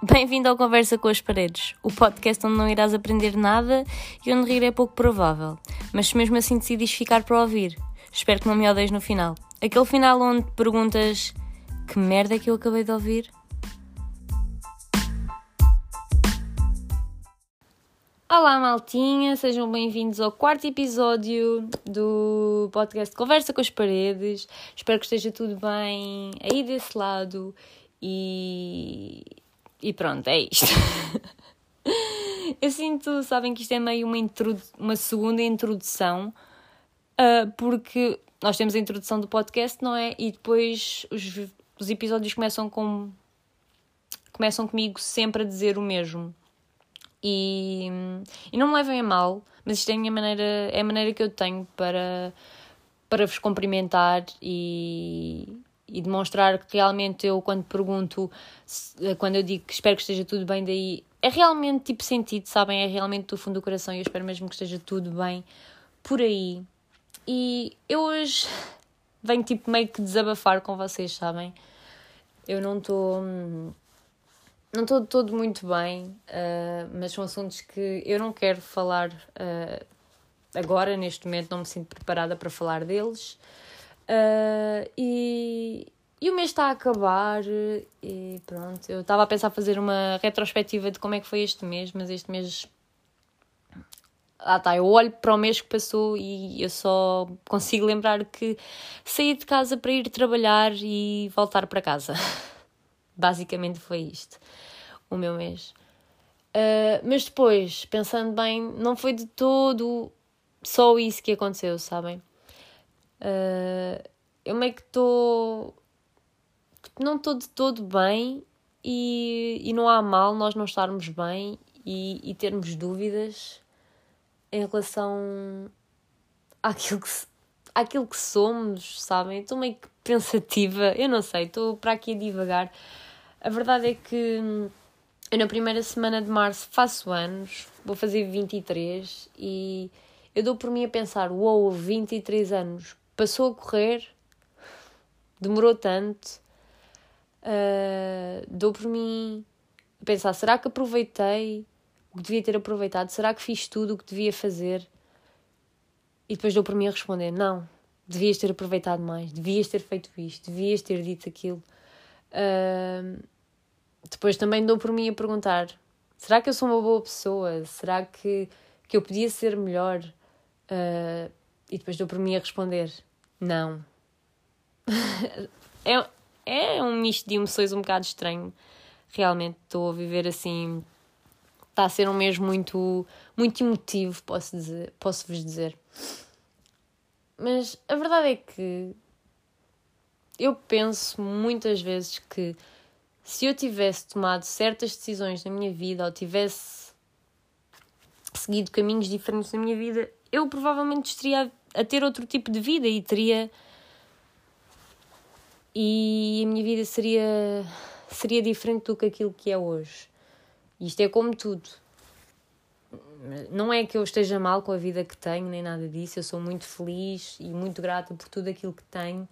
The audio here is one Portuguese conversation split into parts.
Bem-vindo ao Conversa com as Paredes, o podcast onde não irás aprender nada e onde rir é pouco provável. Mas se mesmo assim decidis ficar para ouvir, espero que não me odeies no final. Aquele final onde perguntas que merda é que eu acabei de ouvir? Olá, maltinha, sejam bem-vindos ao quarto episódio do podcast Conversa com as Paredes. Espero que esteja tudo bem aí desse lado e e pronto, é isto. eu sinto, sabem que isto é meio uma, uma segunda introdução, uh, porque nós temos a introdução do podcast, não é? E depois os, os episódios começam com. começam comigo sempre a dizer o mesmo. E, e não me levem a mal, mas isto é a minha maneira, é a maneira que eu tenho para, para vos cumprimentar e, e demonstrar que realmente eu, quando pergunto, eh, quando eu digo que espero que esteja tudo bem, daí é realmente tipo sentido, sabem? É realmente do fundo do coração e eu espero mesmo que esteja tudo bem por aí. E eu hoje venho tipo meio que desabafar com vocês, sabem? Eu não estou. Não estou todo muito bem, uh, mas são assuntos que eu não quero falar uh, agora, neste momento, não me sinto preparada para falar deles. Uh, e, e o mês está a acabar e pronto. Eu estava a pensar fazer uma retrospectiva de como é que foi este mês, mas este mês. Ah tá, eu olho para o mês que passou e eu só consigo lembrar que saí de casa para ir trabalhar e voltar para casa. Basicamente foi isto, o meu mês. Uh, mas depois, pensando bem, não foi de todo só isso que aconteceu, sabem? Uh, eu meio que estou. Não estou de todo bem e, e não há mal nós não estarmos bem e, e termos dúvidas em relação àquilo que, àquilo que somos, sabem? Estou meio que pensativa, eu não sei, estou para aqui a divagar. A verdade é que eu na primeira semana de março faço anos, vou fazer 23 e eu dou por mim a pensar: uou, wow, 23 anos, passou a correr, demorou tanto, uh, dou por mim a pensar: será que aproveitei o que devia ter aproveitado? Será que fiz tudo o que devia fazer? E depois dou por mim a responder: não, devias ter aproveitado mais, devias ter feito isto, devias ter dito aquilo. Uh, depois também dou por mim a perguntar: será que eu sou uma boa pessoa? Será que, que eu podia ser melhor? Uh, e depois dou por mim a responder: não. é, é um misto de emoções um bocado estranho. Realmente estou a viver assim. Está a ser um mês muito, muito emotivo, posso, dizer, posso vos dizer. Mas a verdade é que eu penso muitas vezes que se eu tivesse tomado certas decisões na minha vida ou tivesse seguido caminhos diferentes na minha vida, eu provavelmente estaria a ter outro tipo de vida e teria. E a minha vida seria, seria diferente do que aquilo que é hoje. Isto é como tudo. Não é que eu esteja mal com a vida que tenho, nem nada disso. Eu sou muito feliz e muito grata por tudo aquilo que tenho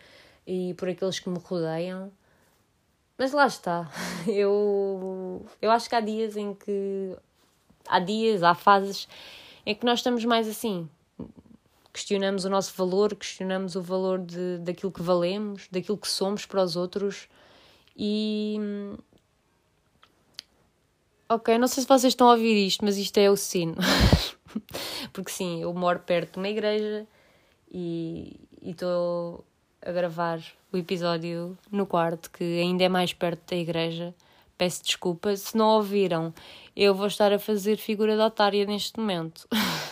e por aqueles que me rodeiam. Mas lá está. Eu, eu acho que há dias em que. Há dias, há fases em que nós estamos mais assim questionamos o nosso valor, questionamos o valor de, daquilo que valemos, daquilo que somos para os outros e. Ok, não sei se vocês estão a ouvir isto, mas isto é o sino. Porque sim, eu moro perto de uma igreja e estou a gravar o episódio no quarto, que ainda é mais perto da igreja. Peço desculpa. Se não ouviram, eu vou estar a fazer figura de otária neste momento.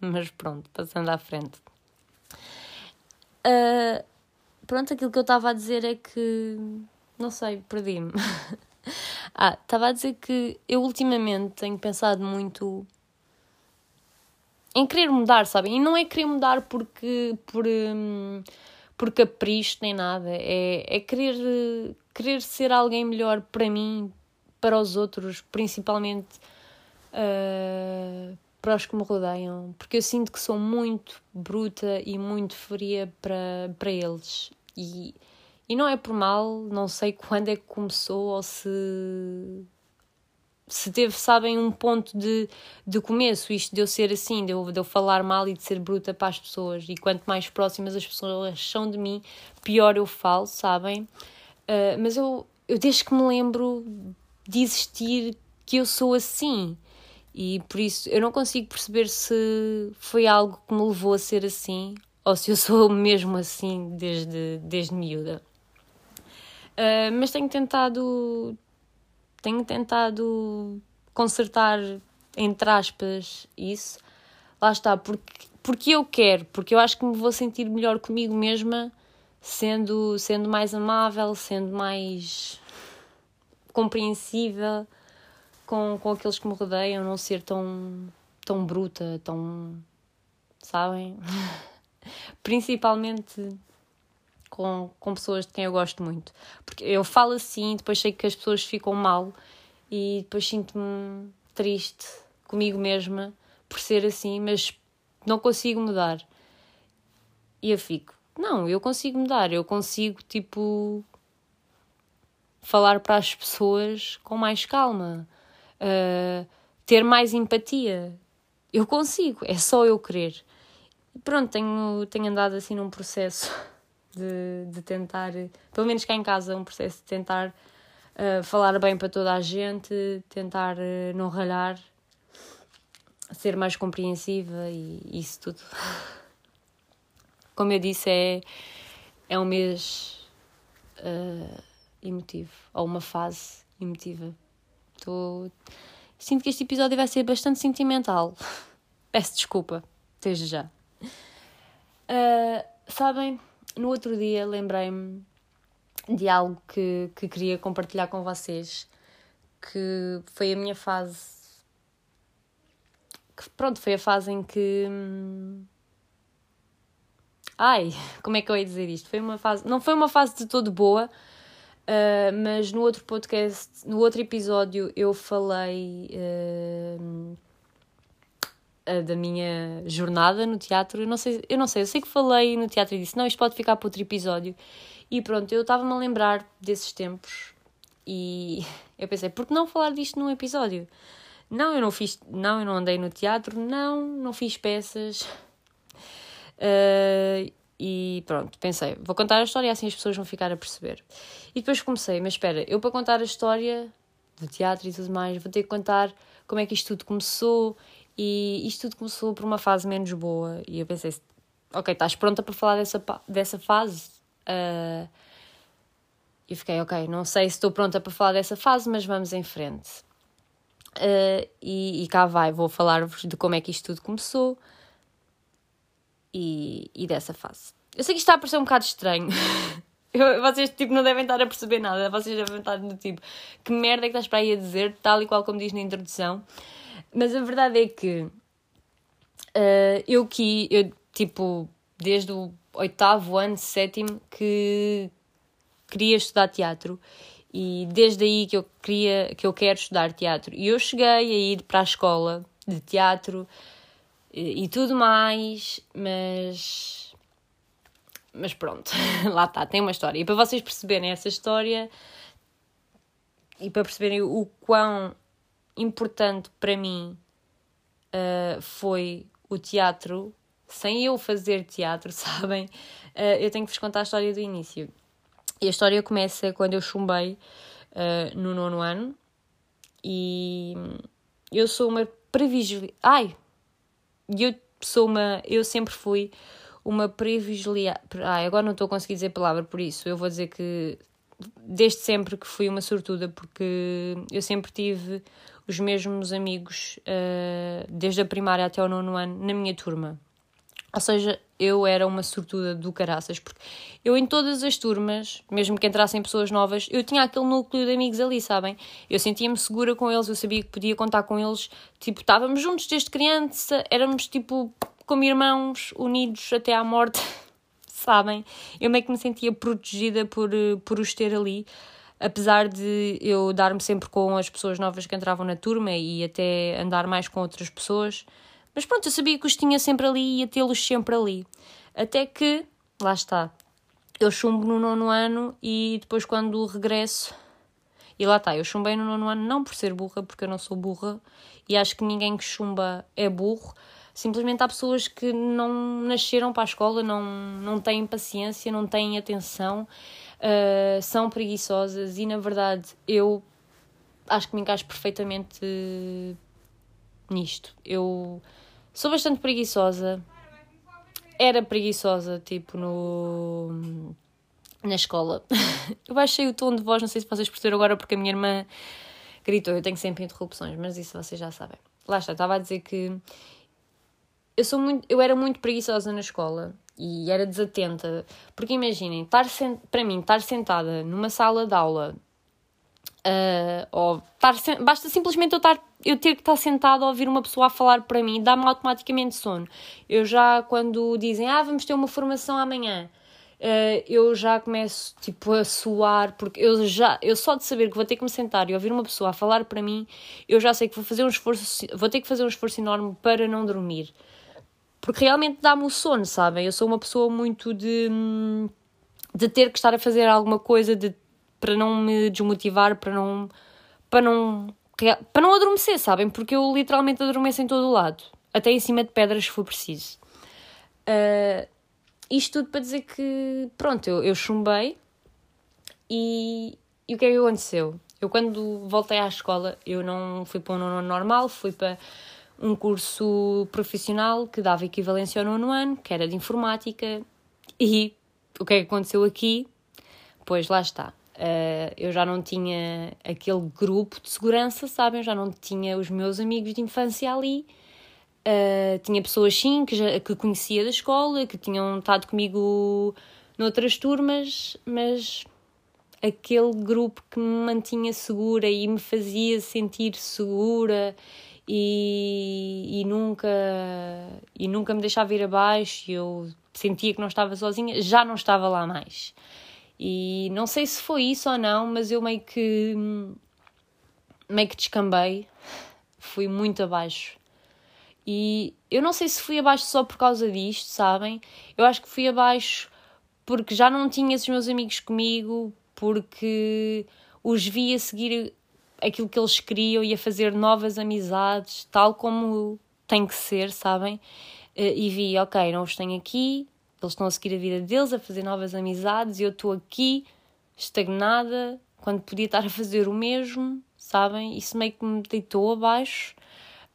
Mas pronto, passando à frente. Uh, pronto, aquilo que eu estava a dizer é que. Não sei, perdi-me. ah, estava a dizer que eu ultimamente tenho pensado muito em querer mudar, sabem? E não é querer mudar porque. por, um, por capricho nem nada. É, é querer, querer ser alguém melhor para mim, para os outros, principalmente. Uh, para os que me rodeiam, porque eu sinto que sou muito bruta e muito fria para, para eles. E, e não é por mal, não sei quando é que começou ou se se teve, sabem, um ponto de, de começo, isto de eu ser assim, de eu, de eu falar mal e de ser bruta para as pessoas. E quanto mais próximas as pessoas são de mim, pior eu falo, sabem? Uh, mas eu, eu, desde que me lembro de existir, que eu sou assim. E por isso eu não consigo perceber se foi algo que me levou a ser assim ou se eu sou mesmo assim desde, desde miúda. Uh, mas tenho tentado tenho tentado consertar entre aspas isso lá está porque porque eu quero porque eu acho que me vou sentir melhor comigo mesma sendo sendo mais amável sendo mais compreensível com, com aqueles que me rodeiam não ser tão tão bruta tão sabem principalmente com, com pessoas de quem eu gosto muito. Porque eu falo assim, depois sei que as pessoas ficam mal e depois sinto-me triste comigo mesma por ser assim, mas não consigo mudar. E eu fico, não, eu consigo mudar, eu consigo, tipo, falar para as pessoas com mais calma, uh, ter mais empatia. Eu consigo, é só eu querer. E pronto, tenho, tenho andado assim num processo de, de tentar, pelo menos cá em casa, um processo de tentar uh, falar bem para toda a gente, tentar uh, não ralhar, ser mais compreensiva e isso tudo. Como eu disse, é, é um mês uh, emotivo, ou uma fase emotiva. Tô... Sinto que este episódio vai ser bastante sentimental. Peço desculpa, desde já. Uh, sabem, no outro dia lembrei-me de algo que, que queria compartilhar com vocês, que foi a minha fase. Pronto, foi a fase em que. Hum, ai, como é que eu ia dizer isto? Foi uma fase. Não foi uma fase de todo boa, uh, mas no outro podcast, no outro episódio, eu falei. Uh, da minha jornada no teatro. Eu não, sei, eu não sei, eu sei que falei no teatro e disse: não, isto pode ficar para outro episódio. E pronto, eu estava-me a lembrar desses tempos e eu pensei: por que não falar disto num episódio? Não, eu não fiz, não, eu não andei no teatro, não, não fiz peças. Uh, e pronto, pensei, vou contar a história assim as pessoas vão ficar a perceber. E depois comecei, mas espera, eu para contar a história do teatro e tudo mais, vou ter que contar como é que isto tudo começou e isto tudo começou por uma fase menos boa. E eu pensei, ok, estás pronta para falar dessa, dessa fase? Uh, e fiquei, ok, não sei se estou pronta para falar dessa fase, mas vamos em frente. Uh, e, e, cá vai, vou falar-vos de como é que isto tudo começou e, e dessa fase. Eu sei que isto está a parecer um bocado estranho. vocês tipo, não devem estar a perceber nada. Vocês devem estar no tipo, que merda é que estás para aí a dizer, tal e qual como diz na introdução. Mas a verdade é que uh, eu que, eu, tipo, desde o oitavo ano, sétimo, que queria estudar teatro e desde aí que eu queria que eu quero estudar teatro e eu cheguei a ir para a escola de teatro e, tudo mais mas mas pronto lá está tem uma história e para vocês perceberem essa história e para perceberem o quão importante para mim uh, foi o teatro. Sem eu fazer teatro, sabem? Uh, eu tenho que vos contar a história do início. E a história começa quando eu chumbei uh, no nono ano e eu sou uma privilegiada. Ai! Eu sou uma. Eu sempre fui uma privilegiada. Ai, agora não estou a conseguir dizer palavra por isso. Eu vou dizer que desde sempre que fui uma sortuda, porque eu sempre tive os mesmos amigos uh, desde a primária até o nono ano na minha turma. Ou seja, eu era uma sortuda do caraças, porque eu em todas as turmas, mesmo que entrassem pessoas novas, eu tinha aquele núcleo de amigos ali, sabem? Eu sentia-me segura com eles, eu sabia que podia contar com eles. Tipo, estávamos juntos desde criança, éramos tipo como irmãos, unidos até à morte, sabem? Eu meio que me sentia protegida por, eh, por os ter ali apesar de eu dar-me sempre com as pessoas novas que entravam na turma e até andar mais com outras pessoas. Mas pronto, eu sabia que os tinha sempre ali e ia tê-los sempre ali. Até que, lá está, eu chumbo no nono ano e depois quando regresso, E lá está, eu chumbei no nono ano não por ser burra, porque eu não sou burra, e acho que ninguém que chumba é burro. Simplesmente há pessoas que não nasceram para a escola, não, não têm paciência, não têm atenção, uh, são preguiçosas e, na verdade, eu acho que me encaixo perfeitamente nisto. Eu sou bastante preguiçosa, era preguiçosa, tipo, no na escola. eu baixei o tom de voz, não sei se vocês perceberam agora, porque a minha irmã gritou. Eu tenho sempre interrupções, mas isso vocês já sabem. Lá está, estava a dizer que eu, sou muito, eu era muito preguiçosa na escola e era desatenta. Porque imaginem, estar para mim, estar sentada numa sala de aula. Uh, ou estar, basta simplesmente eu, estar, eu ter que estar sentada a ouvir uma pessoa a falar para mim, dá-me automaticamente sono. Eu já, quando dizem, ah, vamos ter uma formação amanhã, uh, eu já começo tipo a suar, porque eu já, eu só de saber que vou ter que me sentar e ouvir uma pessoa a falar para mim, eu já sei que vou fazer um esforço, vou ter que fazer um esforço enorme para não dormir. Porque realmente dá-me o sono, sabem? Eu sou uma pessoa muito de, de ter que estar a fazer alguma coisa de, para não me desmotivar, para não, para não para não adormecer, sabem? Porque eu literalmente adormeço em todo o lado, até em cima de pedras se for preciso. Uh, isto tudo para dizer que, pronto, eu, eu chumbei e, e o que é que aconteceu? Eu, quando voltei à escola, eu não fui para um nono normal, fui para um curso profissional que dava equivalência ao nono ano, que era de informática. E o que é que aconteceu aqui? Pois lá está. Uh, eu já não tinha aquele grupo de segurança, sabem? Eu já não tinha os meus amigos de infância ali. Uh, tinha pessoas sim que, já, que conhecia da escola, que tinham estado comigo noutras turmas, mas aquele grupo que me mantinha segura e me fazia sentir segura e, e nunca e nunca me deixava ir abaixo eu sentia que não estava sozinha, já não estava lá mais. E não sei se foi isso ou não, mas eu meio que meio que descambei, fui muito abaixo e eu não sei se fui abaixo só por causa disto, sabem? Eu acho que fui abaixo porque já não tinha esses meus amigos comigo, porque os vi a seguir aquilo que eles queriam e a fazer novas amizades, tal como tem que ser, sabem? Eh, e vi, ok, não os tenho aqui, eles estão a seguir a vida deles, a fazer novas amizades, e eu estou aqui, estagnada, quando podia estar a fazer o mesmo, sabem? Isso meio que me deitou abaixo.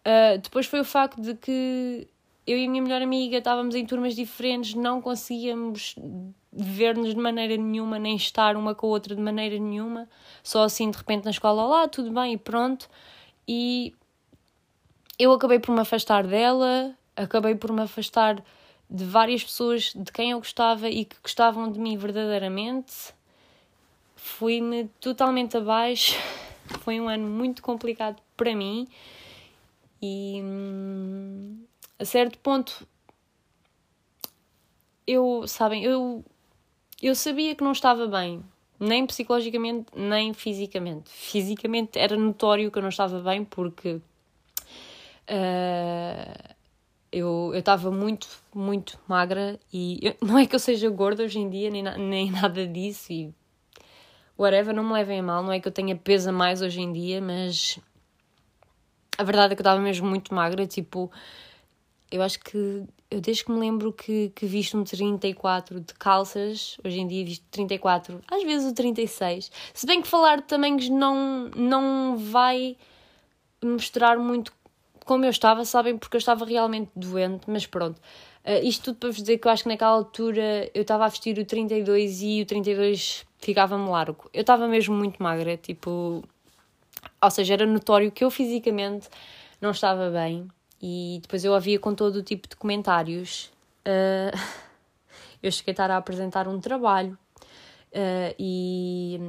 Uh, depois foi o facto de que eu e a minha melhor amiga estávamos em turmas diferentes, não conseguíamos ver-nos de maneira nenhuma, nem estar uma com a outra de maneira nenhuma, só assim de repente na escola, lá, tudo bem e pronto. E eu acabei por me afastar dela, acabei por me afastar de várias pessoas de quem eu gostava e que gostavam de mim verdadeiramente. Fui-me totalmente abaixo. Foi um ano muito complicado para mim e hum, a certo ponto eu, sabem, eu, eu sabia que não estava bem, nem psicologicamente, nem fisicamente. Fisicamente era notório que eu não estava bem porque uh, eu estava muito, muito magra e eu, não é que eu seja gorda hoje em dia, nem, nem nada disso e whatever, não me levem a mal, não é que eu tenha peso a mais hoje em dia, mas a verdade é que eu estava mesmo muito magra, tipo, eu acho que eu desde que me lembro que, que visto um 34 de calças, hoje em dia visto 34, às vezes o 36. Se bem que falar de tamanhos não, não vai mostrar muito como eu estava, sabem, porque eu estava realmente doente, mas pronto. Uh, isto tudo para vos dizer que eu acho que naquela altura eu estava a vestir o 32 e o 32 ficava-me largo. Eu estava mesmo muito magra, tipo, ou seja, era notório que eu fisicamente não estava bem e depois eu havia com todo o tipo de comentários. Uh, eu cheguei a estar a apresentar um trabalho uh, e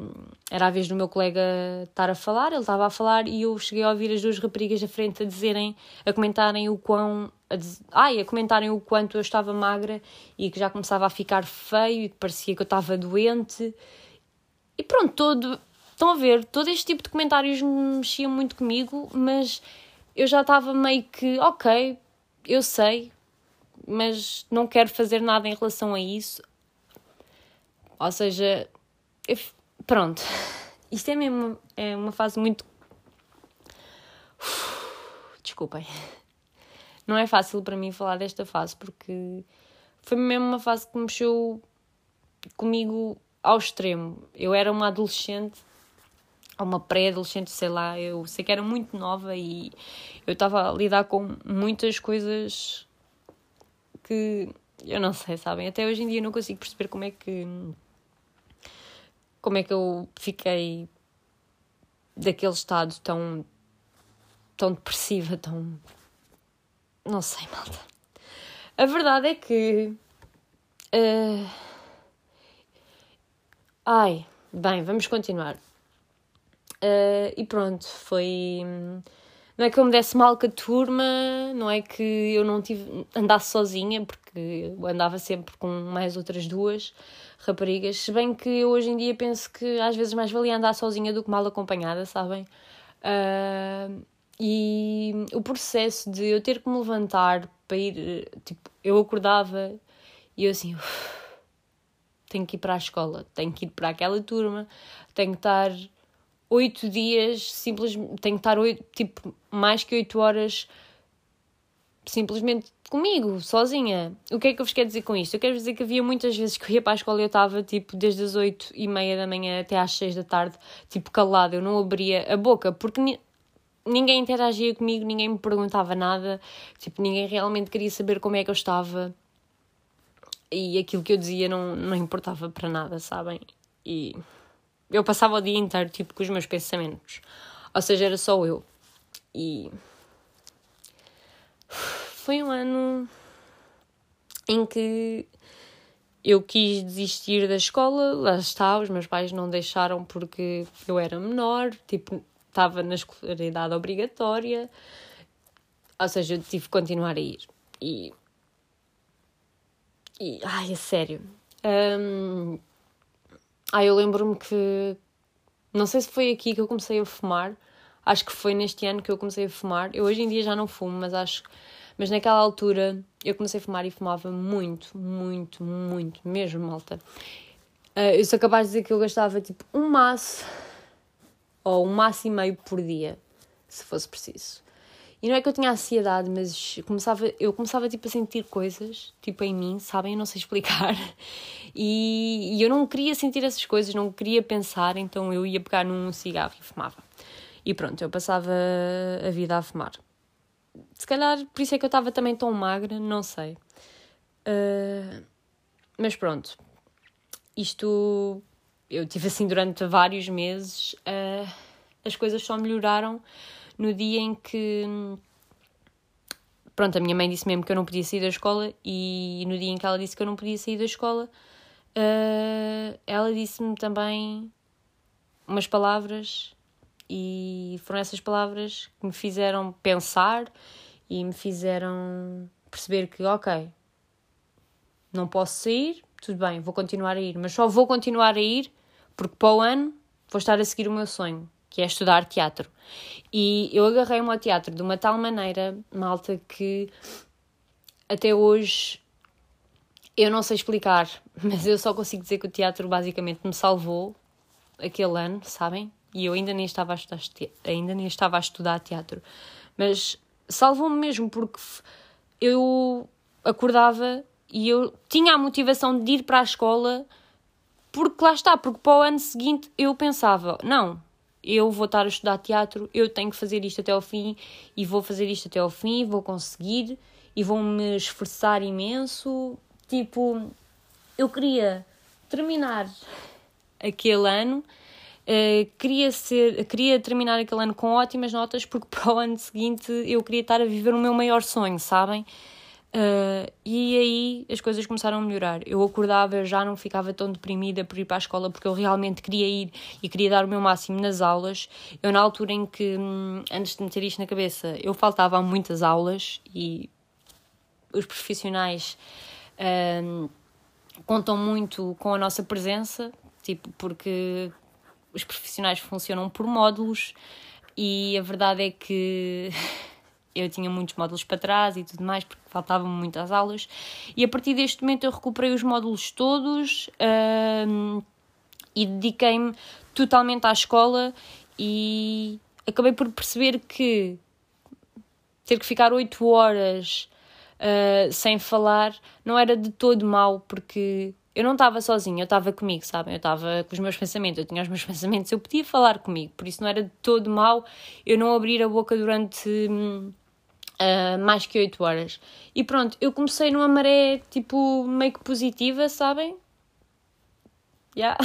era a vez do meu colega estar a falar, ele estava a falar e eu cheguei a ouvir as duas raparigas à frente a dizerem, a comentarem o quão. A, diz, ai, a comentarem o quanto eu estava magra e que já começava a ficar feio e que parecia que eu estava doente. E pronto, todo, Estão a ver, todo este tipo de comentários mexiam muito comigo, mas eu já estava meio que, ok, eu sei, mas não quero fazer nada em relação a isso. Ou seja, eu, pronto. isto é mesmo é uma fase muito. Desculpem. Não é fácil para mim falar desta fase porque foi mesmo uma fase que mexeu comigo ao extremo. Eu era uma adolescente, ou uma pré-adolescente, sei lá, eu sei que era muito nova e eu estava a lidar com muitas coisas que eu não sei, sabem? Até hoje em dia não consigo perceber como é que. Como é que eu fiquei daquele estado tão. tão depressiva, tão. não sei, malta. A verdade é que. Uh... Ai, bem, vamos continuar. Uh, e pronto, foi. Não é que eu me desse mal com a turma, não é que eu não tive, andasse sozinha, porque eu andava sempre com mais outras duas raparigas. Se bem que eu hoje em dia penso que às vezes mais valia andar sozinha do que mal acompanhada, sabem? Uh, e o processo de eu ter que me levantar para ir, tipo, eu acordava e eu assim, tenho que ir para a escola, tenho que ir para aquela turma, tenho que estar oito dias, simplesmente, tenho que estar oito, tipo, mais que oito horas simplesmente comigo, sozinha. O que é que eu vos quero dizer com isto? Eu quero dizer que havia muitas vezes que eu ia para a escola e eu estava, tipo, desde as oito e meia da manhã até às seis da tarde, tipo, calada, eu não abria a boca, porque ni ninguém interagia comigo, ninguém me perguntava nada, tipo, ninguém realmente queria saber como é que eu estava. E aquilo que eu dizia não, não importava para nada, sabem? E eu passava o dia inteiro tipo com os meus pensamentos. Ou seja, era só eu. E foi um ano em que eu quis desistir da escola, lá está, os meus pais não deixaram porque eu era menor, tipo, estava na escolaridade obrigatória, ou seja, eu tive que continuar a ir. E. E. Ai, é sério. Um, ah, eu lembro-me que. Não sei se foi aqui que eu comecei a fumar. Acho que foi neste ano que eu comecei a fumar. Eu hoje em dia já não fumo, mas acho. Mas naquela altura eu comecei a fumar e fumava muito, muito, muito, mesmo, malta. Uh, eu sou capaz de dizer que eu gastava tipo um maço ou um maço e meio por dia, se fosse preciso. E não é que eu tinha ansiedade, mas começava, eu começava tipo a sentir coisas, tipo em mim, sabem? Eu não sei explicar. E, e eu não queria sentir essas coisas, não queria pensar, então eu ia pegar num cigarro e fumava. E pronto, eu passava a vida a fumar. Se calhar por isso é que eu estava também tão magra, não sei. Uh, mas pronto, isto eu tive assim durante vários meses. Uh, as coisas só melhoraram no dia em que. Pronto, a minha mãe disse mesmo que eu não podia sair da escola, e no dia em que ela disse que eu não podia sair da escola, uh, ela disse-me também umas palavras, e foram essas palavras que me fizeram pensar e me fizeram perceber que, ok, não posso sair, tudo bem, vou continuar a ir, mas só vou continuar a ir porque para o ano vou estar a seguir o meu sonho, que é estudar teatro. E eu agarrei-me ao teatro de uma tal maneira, malta, que até hoje eu não sei explicar, mas eu só consigo dizer que o teatro basicamente me salvou aquele ano, sabem? E eu ainda nem estava a estudar, ainda nem estava a estudar teatro. Mas salvou-me mesmo porque eu acordava e eu tinha a motivação de ir para a escola porque lá está, porque para o ano seguinte eu pensava, não, eu vou estar a estudar teatro, eu tenho que fazer isto até ao fim e vou fazer isto até ao fim, vou conseguir e vou me esforçar imenso. Tipo, eu queria terminar aquele ano, uh, queria, ser, queria terminar aquele ano com ótimas notas, porque para o ano seguinte eu queria estar a viver o meu maior sonho, sabem? Uh, e aí as coisas começaram a melhorar. Eu acordava, já não ficava tão deprimida por ir para a escola porque eu realmente queria ir e queria dar o meu máximo nas aulas. Eu, na altura em que, hum, antes de meter isto na cabeça, eu faltava a muitas aulas e os profissionais uh, contam muito com a nossa presença, tipo, porque os profissionais funcionam por módulos e a verdade é que. eu tinha muitos módulos para trás e tudo mais, porque faltavam muitas aulas. E a partir deste momento eu recuperei os módulos todos um, e dediquei-me totalmente à escola e acabei por perceber que ter que ficar 8 horas uh, sem falar não era de todo mal, porque eu não estava sozinha, eu estava comigo, sabem? Eu estava com os meus pensamentos, eu tinha os meus pensamentos, eu podia falar comigo, por isso não era de todo mal eu não abrir a boca durante uh, mais que 8 horas. E pronto, eu comecei numa maré tipo meio que positiva, sabem? Yeah.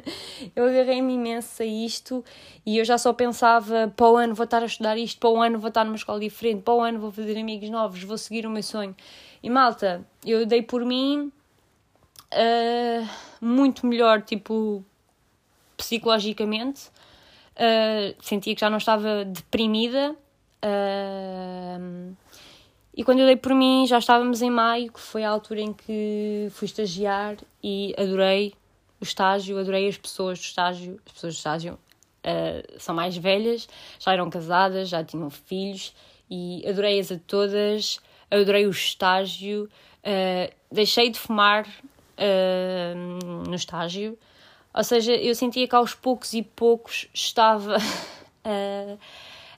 eu agarrei-me imenso a isto e eu já só pensava: para o ano vou estar a estudar isto, para o ano vou estar numa escola diferente, para o ano vou fazer amigos novos, vou seguir o meu sonho. E malta, eu dei por mim uh, muito melhor, tipo, psicologicamente. Uh, sentia que já não estava deprimida. Uh, e quando eu dei por mim, já estávamos em maio, que foi a altura em que fui estagiar e adorei o estágio, adorei as pessoas do estágio. As pessoas do estágio uh, são mais velhas, já eram casadas, já tinham filhos e adorei-as a todas, adorei o estágio. Uh, deixei de fumar uh, no estágio, ou seja, eu sentia que aos poucos e poucos estava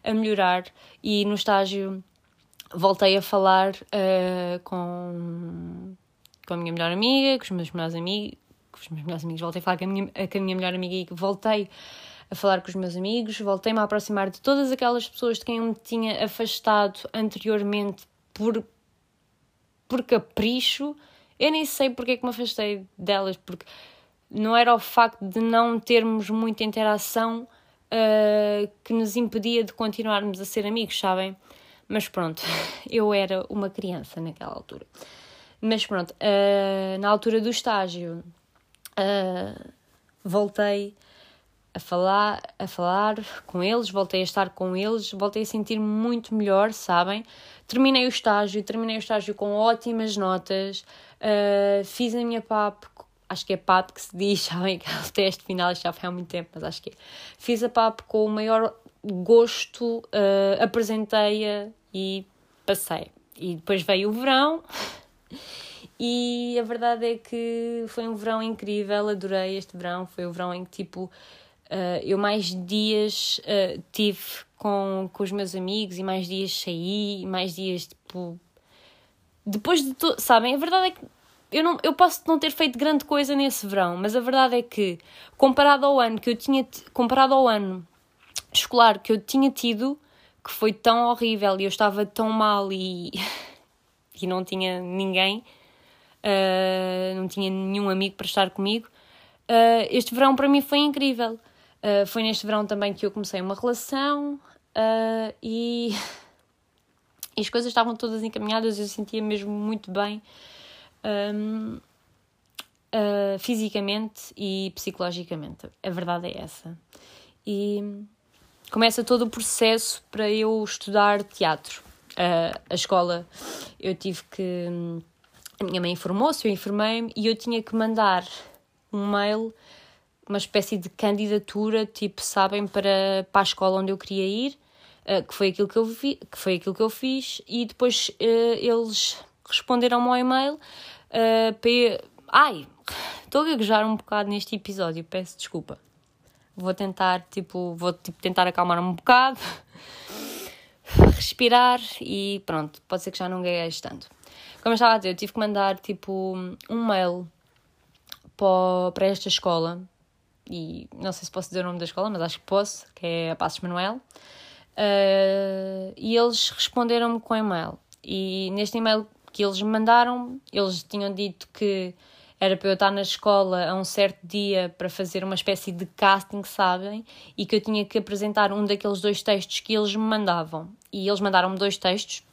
a melhorar e no estágio voltei a falar com, com a minha melhor amiga, com os meus melhores amigos, com os meus melhores amigos, voltei a falar com a minha, com a minha melhor amiga e voltei a falar com os meus amigos, voltei-me a aproximar de todas aquelas pessoas de quem eu me tinha afastado anteriormente por, por capricho. Eu nem sei porque é que me afastei delas, porque não era o facto de não termos muita interação uh, que nos impedia de continuarmos a ser amigos, sabem? Mas pronto, eu era uma criança naquela altura. Mas pronto, uh, na altura do estágio, uh, voltei a falar, a falar com eles, voltei a estar com eles, voltei a sentir-me muito melhor, sabem? Terminei o estágio, terminei o estágio com ótimas notas, uh, fiz a minha PAP, acho que é PAP que se diz, sabem? Aquele teste final, já foi há muito tempo, mas acho que é. Fiz a PAP com o maior gosto, uh, apresentei-a e passei. E depois veio o verão e a verdade é que foi um verão incrível, adorei este verão. Foi o verão em que, tipo, uh, eu mais dias uh, tive com, com os meus amigos e mais dias saí, e mais dias, tipo. Depois de tudo, sabem? A verdade é que eu, não, eu posso não ter feito grande coisa nesse verão, mas a verdade é que, comparado ao ano que eu tinha. Comparado ao ano escolar que eu tinha tido, que foi tão horrível e eu estava tão mal e, e não tinha ninguém uh, não tinha nenhum amigo para estar comigo. Uh, este verão para mim foi incrível. Uh, foi neste verão também que eu comecei uma relação e, e, as coisas estavam todas encaminhadas, eu sentia mesmo muito bem. Um, fisicamente e psicologicamente. A verdade é essa. E começa todo o processo para eu estudar teatro. Uh, a escola eu tive que a minha mãe informou-se, eu informei-me e eu tinha que mandar um mail, uma espécie de candidatura, tipo, sabem, para, para a escola onde eu queria ir, uh, que, foi aquilo que, eu vi, que foi aquilo que eu fiz, e depois uh, eles responderam ao e-mail uh, para. Ai, estou a gaguejar um bocado neste episódio, peço desculpa. Vou tentar, tipo, vou tipo, tentar acalmar um bocado, respirar e pronto, pode ser que já não gagueje tanto. Como eu estava a dizer, eu tive que mandar tipo um mail para esta escola e não sei se posso dizer o nome da escola, mas acho que posso, que é a Passos Manuel. Uh, e eles responderam-me com e-mail. E neste e-mail que eles me mandaram, eles tinham dito que era para eu estar na escola a um certo dia para fazer uma espécie de casting, sabem? E que eu tinha que apresentar um daqueles dois textos que eles me mandavam. E eles mandaram-me dois textos,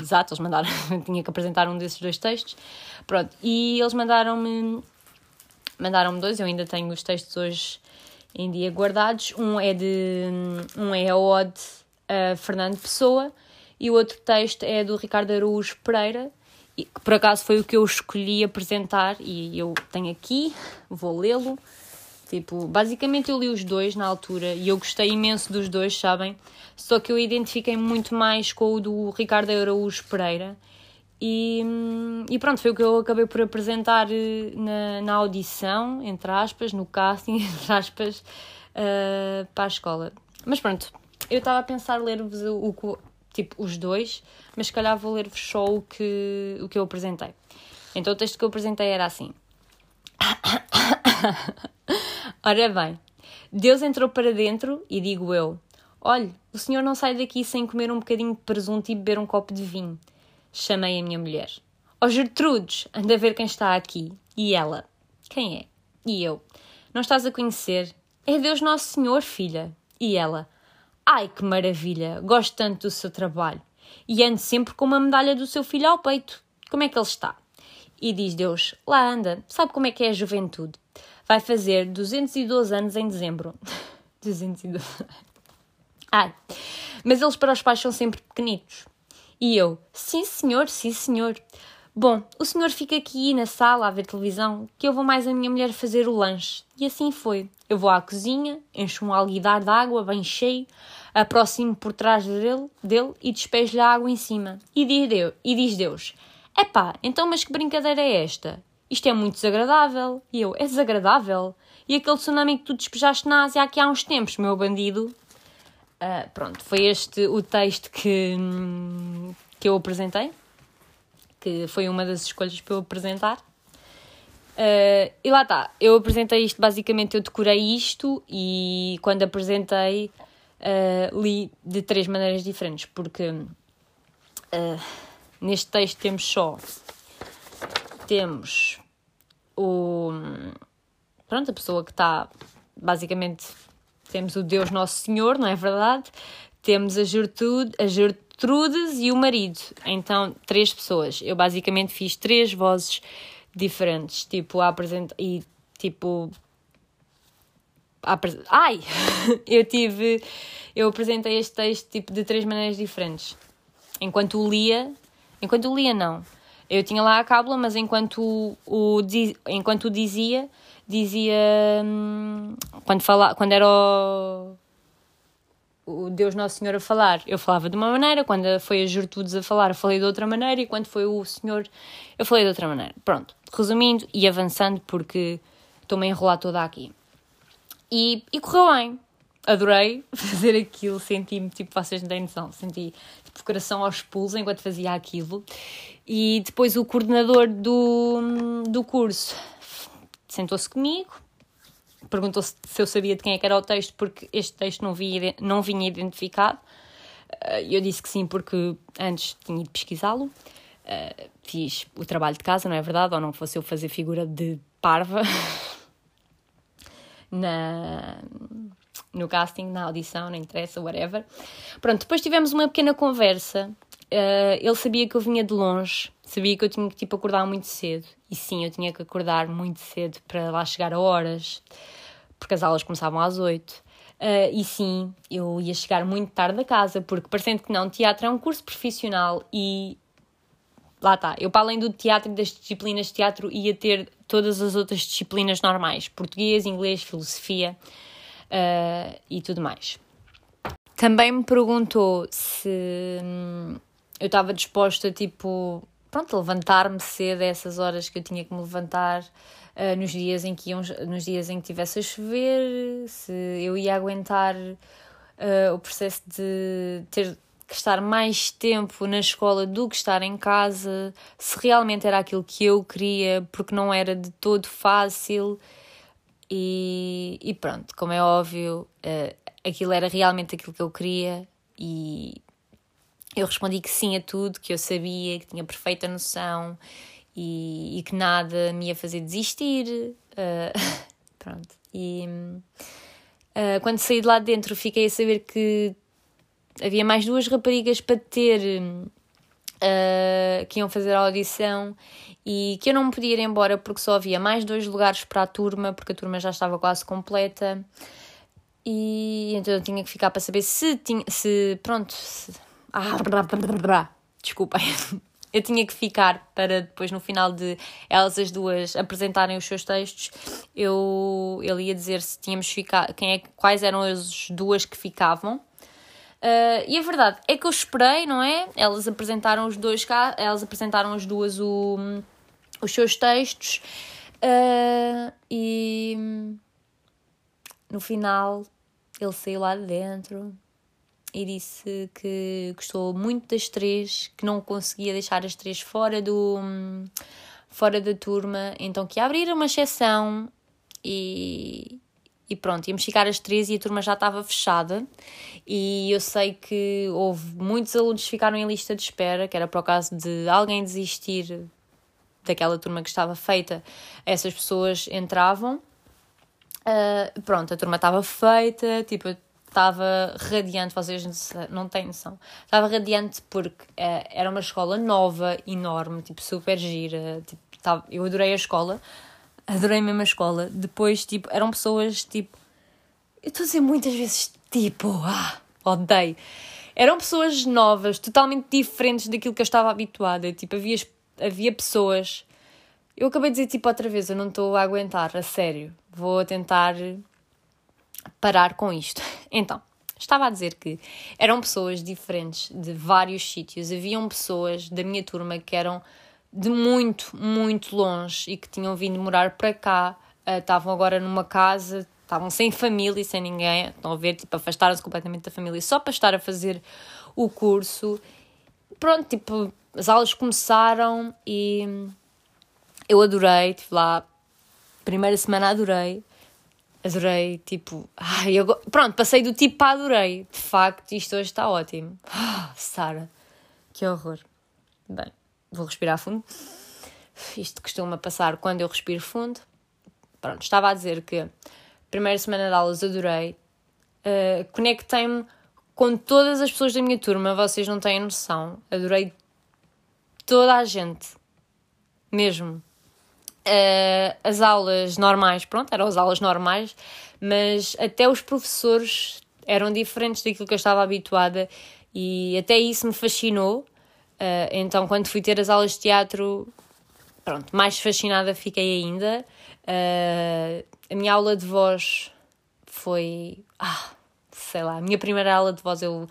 Exato, eles mandaram, tinha que apresentar um desses dois textos. Pronto, e eles mandaram-me mandaram-me dois, eu ainda tenho os textos hoje em dia guardados. Um é de um é a Ode a Fernando Pessoa e o outro texto é do Ricardo Araújo Pereira, que por acaso foi o que eu escolhi apresentar e eu tenho aqui, vou lê-lo. Tipo, basicamente eu li os dois na altura e eu gostei imenso dos dois, sabem? Só que eu identifiquei muito mais com o do Ricardo Araújo Pereira. E, e pronto, foi o que eu acabei por apresentar eh, na, na audição, entre aspas, no casting, entre aspas, uh, para a escola. Mas pronto, eu estava a pensar ler-vos o, o, tipo, os dois, mas se calhar vou ler-vos só o que, o que eu apresentei. Então o texto que eu apresentei era assim. Ora bem, Deus entrou para dentro e digo eu: Olhe, o senhor não sai daqui sem comer um bocadinho de presunto e beber um copo de vinho. Chamei a minha mulher. Ó oh, Gertrudes, anda a ver quem está aqui. E ela: Quem é? E eu: Não estás a conhecer? É Deus Nosso Senhor, filha. E ela: Ai que maravilha, gosto tanto do seu trabalho. E ando sempre com uma medalha do seu filho ao peito. Como é que ele está? E diz Deus: Lá anda, sabe como é que é a juventude? Vai fazer 212 anos em dezembro. 212. Ai, mas eles para os pais são sempre pequenitos. E eu: Sim, senhor, sim, senhor. Bom, o senhor fica aqui na sala a ver televisão, que eu vou mais a minha mulher fazer o lanche. E assim foi. Eu vou à cozinha, encho um alguidar de água bem cheio, aproximo por trás dele, dele e despejo-lhe a água em cima. E diz Deus, e diz Deus Epá, então mas que brincadeira é esta? Isto é muito desagradável. E eu, é desagradável? E aquele tsunami que tu despejaste na Ásia aqui há uns tempos, meu bandido? Uh, pronto, foi este o texto que, que eu apresentei, que foi uma das escolhas para eu apresentar. Uh, e lá está, eu apresentei isto, basicamente eu decorei isto e quando apresentei uh, li de três maneiras diferentes, porque Neste texto temos só temos o pronto, a pessoa que está basicamente temos o Deus Nosso Senhor, não é verdade? Temos a Gertrude, a Gertrudes e o marido. Então, três pessoas. Eu basicamente fiz três vozes diferentes, tipo a apresentar e tipo ai, eu tive eu apresentei este texto tipo de três maneiras diferentes. Enquanto o lia, Enquanto lia, não. Eu tinha lá a cábula, mas enquanto o, o, enquanto o dizia, dizia. Hum, quando, fala, quando era o, o Deus Nosso Senhor a falar, eu falava de uma maneira, quando foi a Gertrudes a falar, eu falei de outra maneira, e quando foi o Senhor, eu falei de outra maneira. Pronto, resumindo e avançando, porque estou-me a enrolar toda aqui. E, e correu bem adorei fazer aquilo, senti-me, tipo, vocês não têm noção, senti tipo, coração aos pulos enquanto fazia aquilo. E depois o coordenador do, do curso sentou-se comigo, perguntou se, se eu sabia de quem é que era o texto, porque este texto não, via, não vinha identificado. Eh, eu disse que sim, porque antes tinha ido pesquisá-lo. Uh, fiz o trabalho de casa, não é verdade? Ou não fosse eu fazer figura de parva na, no casting, na audição, não interessa, whatever. Pronto, depois tivemos uma pequena conversa. Uh, ele sabia que eu vinha de longe, sabia que eu tinha que tipo, acordar muito cedo. E sim, eu tinha que acordar muito cedo para lá chegar a horas, porque as aulas começavam às oito. Uh, e sim, eu ia chegar muito tarde a casa, porque parecendo que não, teatro é um curso profissional e lá está. Eu, para além do teatro e das disciplinas de teatro, ia ter todas as outras disciplinas normais: português, inglês, filosofia uh, e tudo mais. Também me perguntou se hum, eu estava disposta, tipo, pronto, levantar-me cedo a essas horas que eu tinha que me levantar uh, nos, dias em que iam, nos dias em que tivesse a chover, se eu ia aguentar uh, o processo de ter que estar mais tempo na escola do que estar em casa, se realmente era aquilo que eu queria, porque não era de todo fácil e, e pronto, como é óbvio, uh, aquilo era realmente aquilo que eu queria e eu respondi que sim a tudo, que eu sabia, que tinha perfeita noção e, e que nada me ia fazer desistir. Uh, pronto. E uh, quando saí de lá dentro, fiquei a saber que havia mais duas raparigas para ter uh, que iam fazer a audição e que eu não me podia ir embora porque só havia mais dois lugares para a turma, porque a turma já estava quase completa. E então eu tinha que ficar para saber se tinha. Se, pronto. Se, ah, desculpem. Eu tinha que ficar para depois, no final de elas as duas apresentarem os seus textos, eu, ele ia dizer se tínhamos ficado, quem é, quais eram as duas que ficavam Uh, e a verdade é que eu esperei, não é? Elas apresentaram os dois cá, elas apresentaram as duas o, os seus textos uh, e no final ele saiu lá de dentro e disse que gostou muito das três, que não conseguia deixar as três fora do fora da turma, então que ia abrir uma exceção e, e pronto, íamos ficar as três e a turma já estava fechada. E eu sei que houve muitos alunos que ficaram em lista de espera, que era para o caso de alguém desistir daquela turma que estava feita, essas pessoas entravam. Uh, pronto, a turma estava feita, tipo, estava radiante, vocês não têm noção. Estava radiante porque uh, era uma escola nova, enorme, tipo, super gira. Tipo, tava, eu adorei a escola, adorei mesmo a escola. Depois, tipo, eram pessoas, tipo, eu estou a dizer muitas vezes, tipo, ah, odeio. Eram pessoas novas, totalmente diferentes daquilo que eu estava habituada. Tipo, havia, havia pessoas. Eu acabei de dizer, tipo, outra vez, eu não estou a aguentar, a sério. Vou tentar parar com isto. Então, estava a dizer que eram pessoas diferentes de vários sítios. Haviam pessoas da minha turma que eram de muito, muito longe e que tinham vindo morar para cá, uh, estavam agora numa casa, estavam sem família, sem ninguém, estão a ver, tipo, afastaram-se completamente da família só para estar a fazer o curso. Pronto, tipo, as aulas começaram e eu adorei, estive lá, primeira semana adorei, adorei, tipo, ai, pronto, passei do tipo para adorei, de facto, isto hoje está ótimo. Ah, Sara, que horror. Bem, vou respirar fundo. Isto costuma passar quando eu respiro fundo. Pronto, estava a dizer que primeira semana de aulas adorei. Uh, Conectei-me com todas as pessoas da minha turma, vocês não têm noção. Adorei toda a gente. Mesmo. Uh, as aulas normais, pronto, eram as aulas normais, mas até os professores eram diferentes daquilo que eu estava habituada e até isso me fascinou. Uh, então, quando fui ter as aulas de teatro, pronto, mais fascinada fiquei ainda. Uh, a minha aula de voz foi. Ah, sei lá, a minha primeira aula de voz eu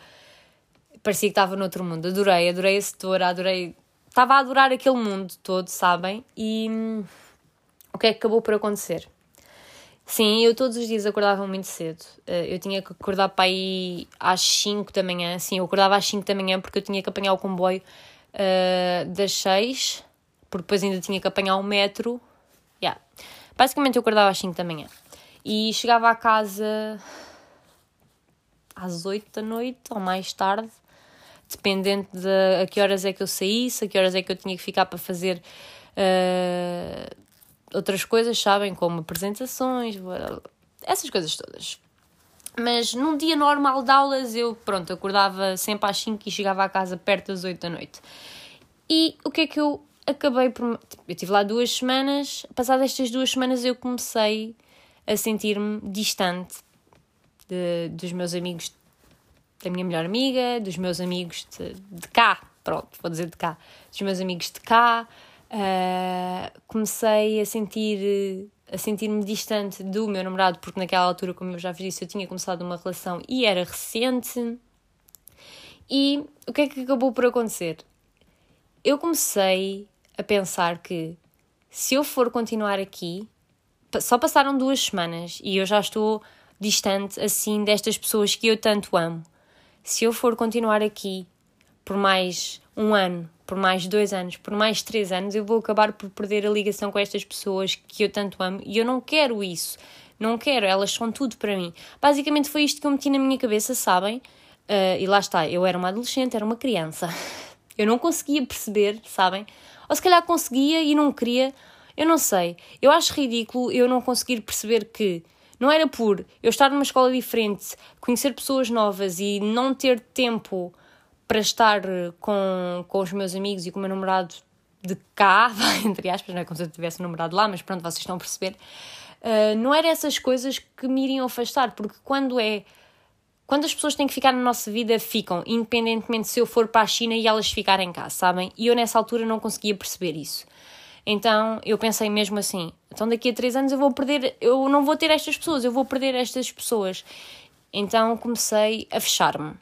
parecia que estava noutro mundo. Adorei, adorei a setora, adorei. Estava a adorar aquele mundo todo, sabem? E hum, o que é que acabou por acontecer? Sim, eu todos os dias acordava muito cedo. Uh, eu tinha que acordar para aí às 5 da manhã. Sim, eu acordava às 5 da manhã porque eu tinha que apanhar o comboio uh, das 6, porque depois ainda tinha que apanhar o metro. Yeah. Basicamente eu acordava às 5 da manhã. E chegava à casa às 8 da noite ou mais tarde, dependendo de a que horas é que eu saísse, a que horas é que eu tinha que ficar para fazer. Uh, outras coisas, sabem, como apresentações, essas coisas todas. Mas num dia normal de aulas eu, pronto, acordava sempre às 5 e chegava à casa perto das 8 da noite. E o que é que eu acabei por. Eu estive lá duas semanas, passadas estas duas semanas eu comecei a sentir-me distante de, dos meus amigos, da minha melhor amiga, dos meus amigos de, de cá, pronto, vou dizer de cá, dos meus amigos de cá, Uh, comecei a sentir a sentir-me distante do meu namorado, porque naquela altura, como eu já vos disse, eu tinha começado uma relação e era recente. E o que é que acabou por acontecer? Eu comecei a pensar que se eu for continuar aqui, só passaram duas semanas e eu já estou distante assim destas pessoas que eu tanto amo. Se eu for continuar aqui por mais um ano, por mais dois anos, por mais três anos, eu vou acabar por perder a ligação com estas pessoas que eu tanto amo e eu não quero isso. Não quero, elas são tudo para mim. Basicamente foi isto que eu meti na minha cabeça, sabem? Uh, e lá está, eu era uma adolescente, era uma criança. Eu não conseguia perceber, sabem? Ou se calhar conseguia e não queria, eu não sei. Eu acho ridículo eu não conseguir perceber que não era por eu estar numa escola diferente, conhecer pessoas novas e não ter tempo para estar com, com os meus amigos e com o meu namorado de cá, entre aspas, não é como se eu tivesse namorado lá, mas pronto, vocês estão a perceber. Uh, não era essas coisas que me iriam afastar, porque quando é. Quando as pessoas têm que ficar na nossa vida, ficam, independentemente se eu for para a China e elas ficarem cá, sabem? E eu nessa altura não conseguia perceber isso. Então eu pensei mesmo assim: então daqui a três anos eu vou perder, eu não vou ter estas pessoas, eu vou perder estas pessoas. Então comecei a fechar-me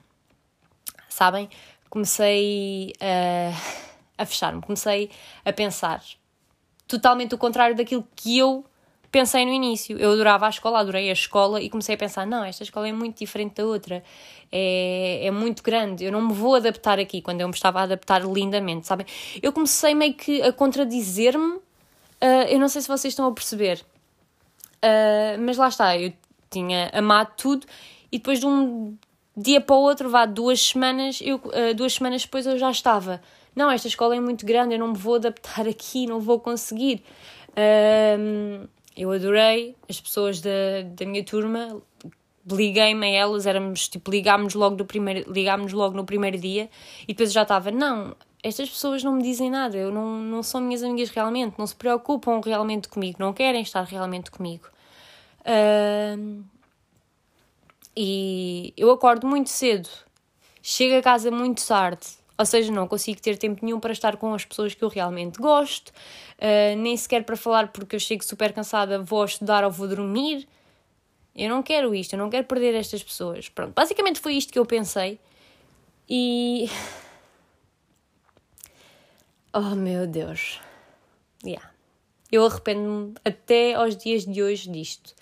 sabem? Comecei a, a fechar-me, comecei a pensar totalmente o contrário daquilo que eu pensei no início. Eu adorava a escola, adorei a escola e comecei a pensar: não, esta escola é muito diferente da outra, é, é muito grande, eu não me vou adaptar aqui quando eu me estava a adaptar lindamente, sabem? Eu comecei meio que a contradizer-me, uh, eu não sei se vocês estão a perceber, uh, mas lá está, eu tinha amado tudo e depois de um dia para o outro, vá duas semanas, eu, uh, duas semanas depois eu já estava. Não, esta escola é muito grande, eu não me vou adaptar aqui, não vou conseguir. Um, eu adorei as pessoas da, da minha turma, liguei-me a elas, éramos tipo, ligámos logo, do primeiro, ligámos logo no primeiro dia e depois já estava, não, estas pessoas não me dizem nada, eu não, não são minhas amigas realmente, não se preocupam realmente comigo, não querem estar realmente comigo. Uh, e eu acordo muito cedo, chego a casa muito tarde, ou seja, não consigo ter tempo nenhum para estar com as pessoas que eu realmente gosto, uh, nem sequer para falar porque eu chego super cansada, vou estudar ou vou dormir. Eu não quero isto, eu não quero perder estas pessoas. Pronto, basicamente foi isto que eu pensei. E. Oh meu Deus. Yeah. Eu arrependo-me até aos dias de hoje disto.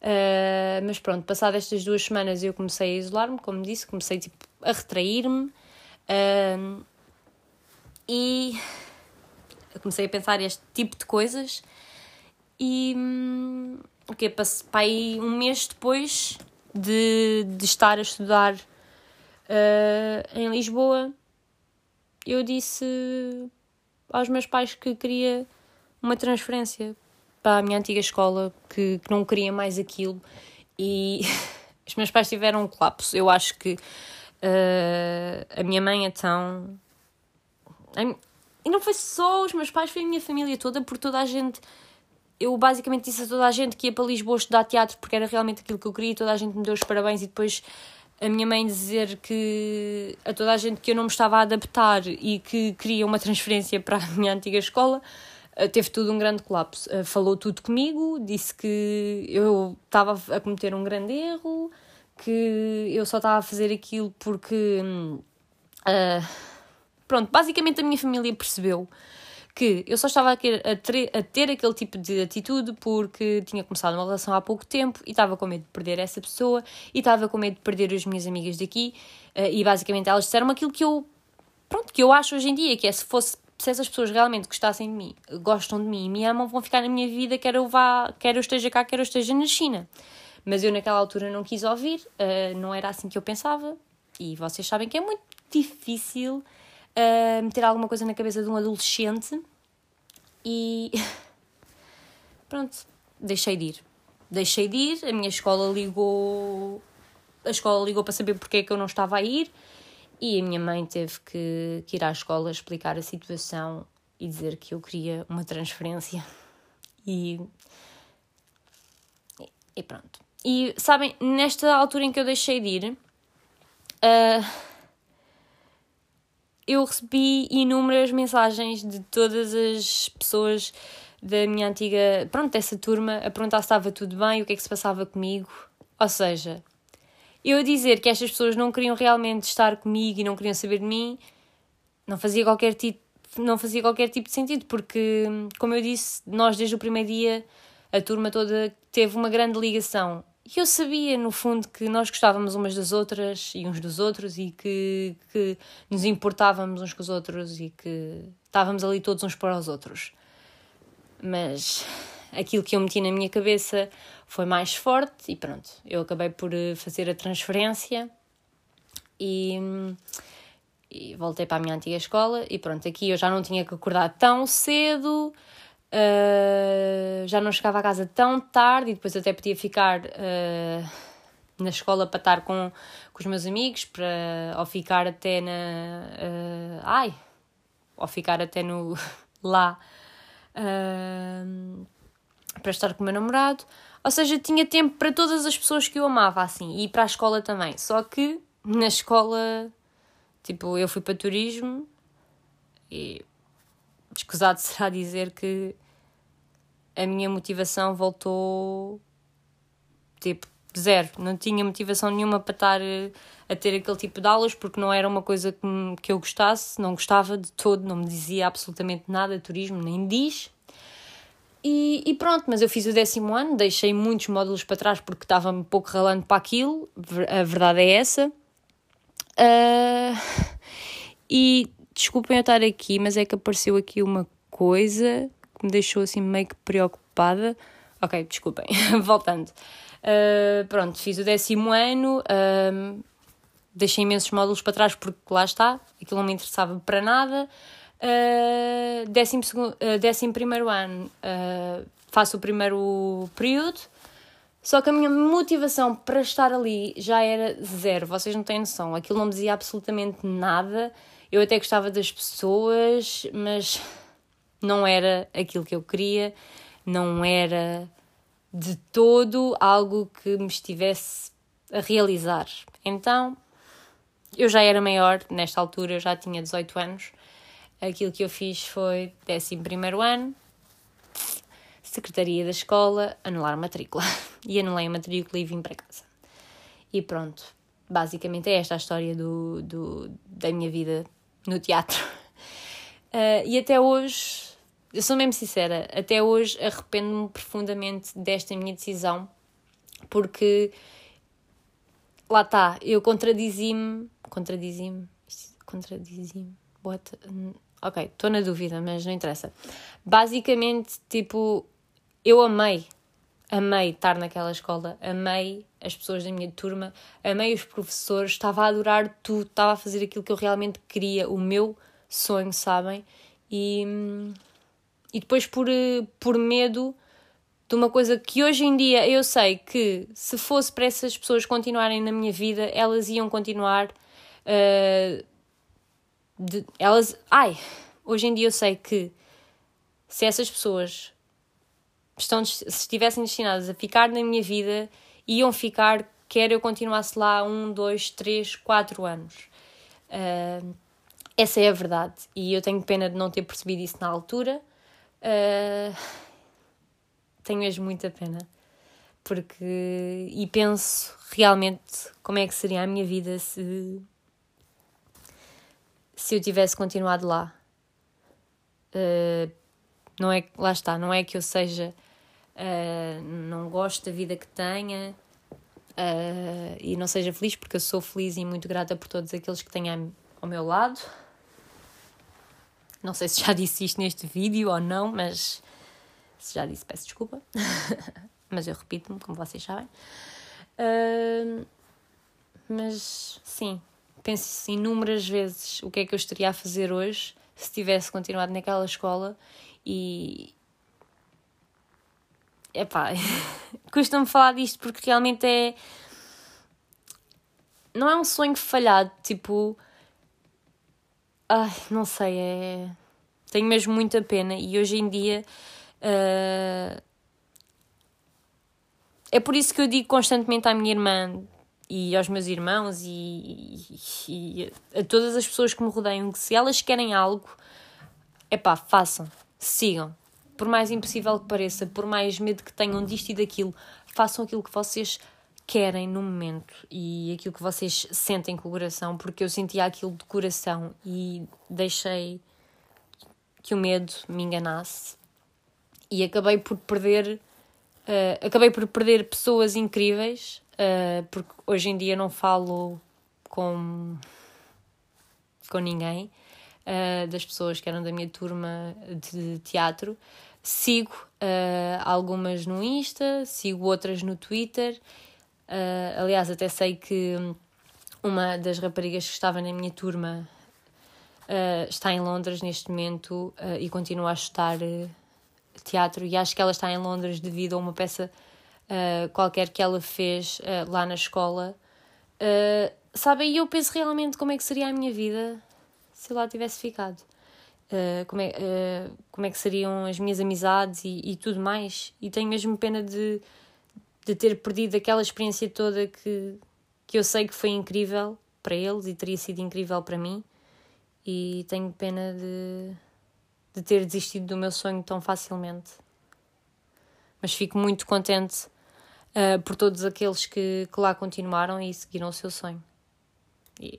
Uh, mas pronto, passadas estas duas semanas eu comecei a isolar-me, como disse, comecei tipo, a retrair-me. Uh, e comecei a pensar este tipo de coisas. E hum, o que passei um mês depois de, de estar a estudar uh, em Lisboa eu disse aos meus pais que queria uma transferência para a minha antiga escola que, que não queria mais aquilo. E os meus pais tiveram um colapso. Eu acho que uh, a minha mãe então e não foi só os meus pais, foi a minha família toda, por toda a gente. Eu basicamente disse a toda a gente que ia para Lisboa estudar teatro porque era realmente aquilo que eu queria, toda a gente me deu os parabéns. E depois a minha mãe dizer que a toda a gente que eu não me estava a adaptar e que queria uma transferência para a minha antiga escola, teve tudo um grande colapso. Eh, falou tudo comigo, disse que eu estava a cometer um grande erro, que eu só estava a fazer aquilo porque. Uh, Pronto, basicamente a minha família percebeu que eu só estava a, ter, a ter aquele tipo de atitude porque tinha começado uma relação há pouco tempo e estava com medo de perder essa pessoa e estava com medo de perder as minhas amigas daqui uh, e basicamente elas disseram aquilo que eu pronto, que eu acho hoje em dia, que é se fosse se essas pessoas realmente gostassem de mim, gostam de mim e me amam, vão ficar na minha vida, quer eu vá, quer eu esteja cá, quer eu esteja na China. Mas eu naquela altura não quis ouvir, uh, não era assim que eu pensava, e vocês sabem que é muito difícil uh, meter alguma coisa na cabeça de um adolescente e pronto, deixei de ir. Deixei de ir, a minha escola ligou, a escola ligou para saber porque é que eu não estava a ir e a minha mãe teve que, que ir à escola explicar a situação e dizer que eu queria uma transferência. E, e pronto. E sabem, nesta altura em que eu deixei de ir, uh, eu recebi inúmeras mensagens de todas as pessoas da minha antiga, pronto, dessa turma, a perguntar se estava tudo bem, o que é que se passava comigo. Ou seja, eu dizer que estas pessoas não queriam realmente estar comigo e não queriam saber de mim, não fazia qualquer tipo, não fazia qualquer tipo de sentido, porque, como eu disse, nós desde o primeiro dia, a turma toda teve uma grande ligação. E eu sabia, no fundo, que nós gostávamos umas das outras e uns dos outros e que, que nos importávamos uns com os outros e que estávamos ali todos uns para os outros. Mas aquilo que eu meti na minha cabeça foi mais forte e pronto, eu acabei por eh, fazer a transferência e, e voltei para a minha antiga escola e pronto, aqui eu já não tinha que acordar tão cedo Uh, já não chegava a casa tão tarde e depois até podia ficar uh, na escola para estar com, com os meus amigos, para, ou ficar até na. Uh, ai! Ou ficar até no. lá. Para estar com o meu namorado. Ou seja, tinha tempo para todas as pessoas que eu amava, assim, e para a escola também. Só que na escola, tipo, eu fui para turismo e escusado será dizer que a minha motivação voltou tipo zero. Não tinha motivação nenhuma para estar eh, a ter aquele tipo de aulas porque não era uma coisa que, que eu gostasse, não gostava de todo, não me dizia absolutamente nada, turismo nem diz. E, e, pronto, mas eu fiz o décimo ano, deixei muitos módulos para trás porque estava um pouco ralando para aquilo, a verdade é essa. Uh, e desculpem eu estar aqui, mas é que apareceu aqui uma coisa que me deixou assim meio que preocupada. Ok, desculpem, voltando. Uh, pronto, fiz o décimo ano, uh, deixei imensos módulos para trás porque lá está, aquilo não me interessava para nada. Uh, décimo, segundo, uh, décimo primeiro ano uh, faço o primeiro período, só que a minha motivação para estar ali já era zero, vocês não têm noção, aquilo não me dizia absolutamente nada. Eu até gostava das pessoas, mas não era aquilo que eu queria, não era de todo algo que me estivesse a realizar. Então, eu já era maior, nesta altura eu já tinha 18 anos. Aquilo que eu fiz foi 11 ano, secretaria da escola, anular a matrícula. E anulei a matrícula e vim para casa. E pronto, basicamente é esta a história do, do, da minha vida no teatro. Uh, e até hoje, eu sou mesmo sincera, até hoje arrependo-me profundamente desta minha decisão, porque lá está, eu contradizi-me Contradizi-me. Contradizi-me. What? Ok, estou na dúvida, mas não interessa. Basicamente, tipo, eu amei. Amei estar naquela escola, amei as pessoas da minha turma, amei os professores, estava a adorar tudo, estava a fazer aquilo que eu realmente queria, o meu sonho, sabem? E, e depois, por, por medo de uma coisa que hoje em dia eu sei que se fosse para essas pessoas continuarem na minha vida, elas iam continuar Uh, de, elas. Ai! Hoje em dia eu sei que se essas pessoas estão, se estivessem destinadas a ficar na minha vida, iam ficar, quer eu continuasse lá um, dois, três, quatro anos. Uh, essa é a verdade. E eu tenho pena de não ter percebido isso na altura. Uh, tenho mesmo muita pena. Porque. E penso realmente como é que seria a minha vida se se eu tivesse continuado lá. Uh, não é lá está, não é que eu seja uh, não gosto da vida que tenha uh, e não seja feliz, porque eu sou feliz e muito grata por todos aqueles que tenho ao meu lado. Não sei se já disse isto neste vídeo ou não, mas se já disse, peço desculpa. mas eu repito-me, como vocês sabem. mas sim, penso inúmeras vezes o que é que eu estaria a fazer hoje se tivesse continuado naquela escola e. Epá, custa-me falar disto porque realmente é. Não é um sonho falhado, tipo. Ai, não sei, é. Tenho mesmo muita pena e hoje em dia. Uh... É por isso que eu digo constantemente à minha irmã: e aos meus irmãos e, e, e, a todas as pessoas que me rodeiam que se elas querem algo, é pá, façam, sigam. Por mais impossível que pareça, por mais medo que tenham disto e daquilo, façam aquilo que vocês querem no momento e aquilo que vocês sentem com o coração, porque eu sentia aquilo de coração e deixei que o medo me enganasse e acabei por perder uh, acabei por perder pessoas incríveis uh, porque hoje em dia não falo com, com ninguém uh, das pessoas que eram da minha turma de teatro. Sigo uh, algumas no Insta, sigo outras no Twitter. aliás, até sei que uma das raparigas que estava na minha turma está em Londres neste momento e continua a estudar teatro. E acho que ela está em Londres devido a uma peça uh, qualquer que ela fez uh, lá na escola. Uh, sabem, eu penso realmente como é que seria a minha vida se eu lá tivesse ficado. Uh, como, é, uh, como é que seriam as minhas amizades e, e tudo mais. E tenho mesmo pena de, de ter perdido aquela experiência toda que, que eu sei que foi incrível para eles e teria sido incrível para mim. E tenho pena de, de ter desistido do meu sonho tão facilmente. Mas fico muito contente uh, por todos aqueles que, que lá continuaram e seguiram o seu sonho. E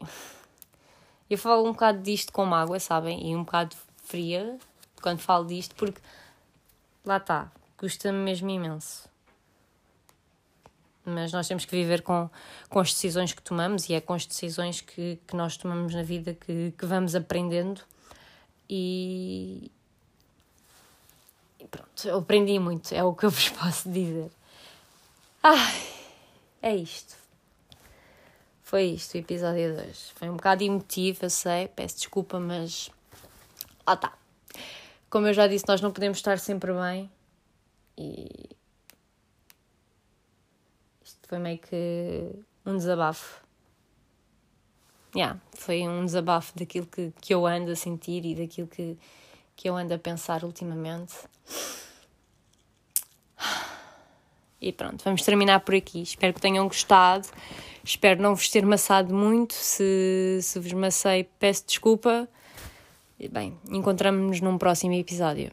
eu falo um bocado disto com mágoa, sabem? E um bocado fria quando falo disto, porque lá está. custa-me mesmo imenso. Mas nós temos que viver com, com as decisões que tomamos e é com as decisões que, que nós tomamos na vida que, que vamos aprendendo. E, e pronto, eu aprendi muito, é o que eu vos posso dizer. Ai, é isto. Foi isto o episódio 2. Foi um bocado emotivo, eu sei, peço desculpa, mas. Lá está. Como eu já disse, nós não podemos estar sempre bem e. Isto foi meio que um desabafo. Yeah, foi um desabafo daquilo que, que eu ando a sentir e daquilo que, que eu ando a pensar ultimamente. E pronto, vamos terminar por aqui. Espero que tenham gostado. Espero não vos ter maçado muito. Se, se vos macei, peço desculpa. Bem, encontramos-nos num próximo episódio.